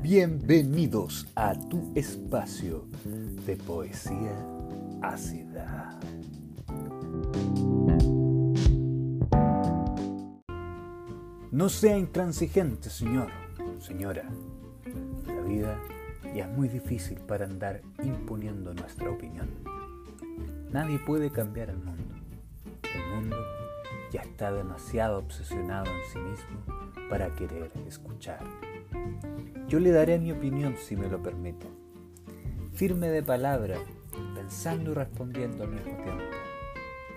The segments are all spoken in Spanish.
Bienvenidos a tu espacio de poesía ácida. No sea intransigente, señor, señora. La vida ya es muy difícil para andar imponiendo nuestra opinión. Nadie puede cambiar el mundo. Ya está demasiado obsesionado en sí mismo para querer escuchar. Yo le daré mi opinión si me lo permite. Firme de palabra, pensando y respondiendo al mismo tiempo.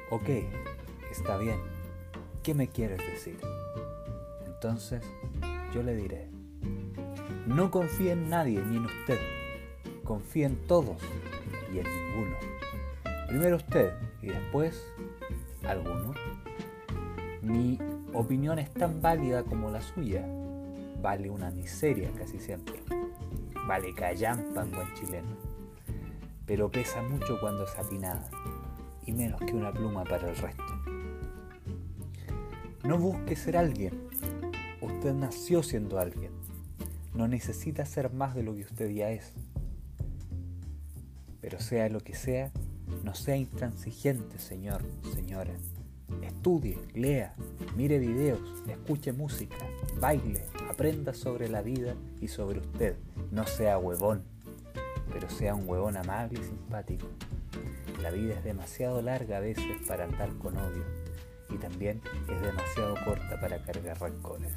Ok, está bien. ¿Qué me quieres decir? Entonces yo le diré, no confíe en nadie ni en usted. Confíe en todos y en ninguno. Primero usted y después alguno. Mi opinión es tan válida como la suya. Vale una miseria casi siempre. Vale callampa en buen chileno. Pero pesa mucho cuando es atinada. Y menos que una pluma para el resto. No busque ser alguien. Usted nació siendo alguien. No necesita ser más de lo que usted ya es. Pero sea lo que sea, no sea intransigente, señor, señora. Estudie, lea, mire videos, escuche música, baile, aprenda sobre la vida y sobre usted. No sea huevón, pero sea un huevón amable y simpático. La vida es demasiado larga a veces para andar con odio y también es demasiado corta para cargar rencores.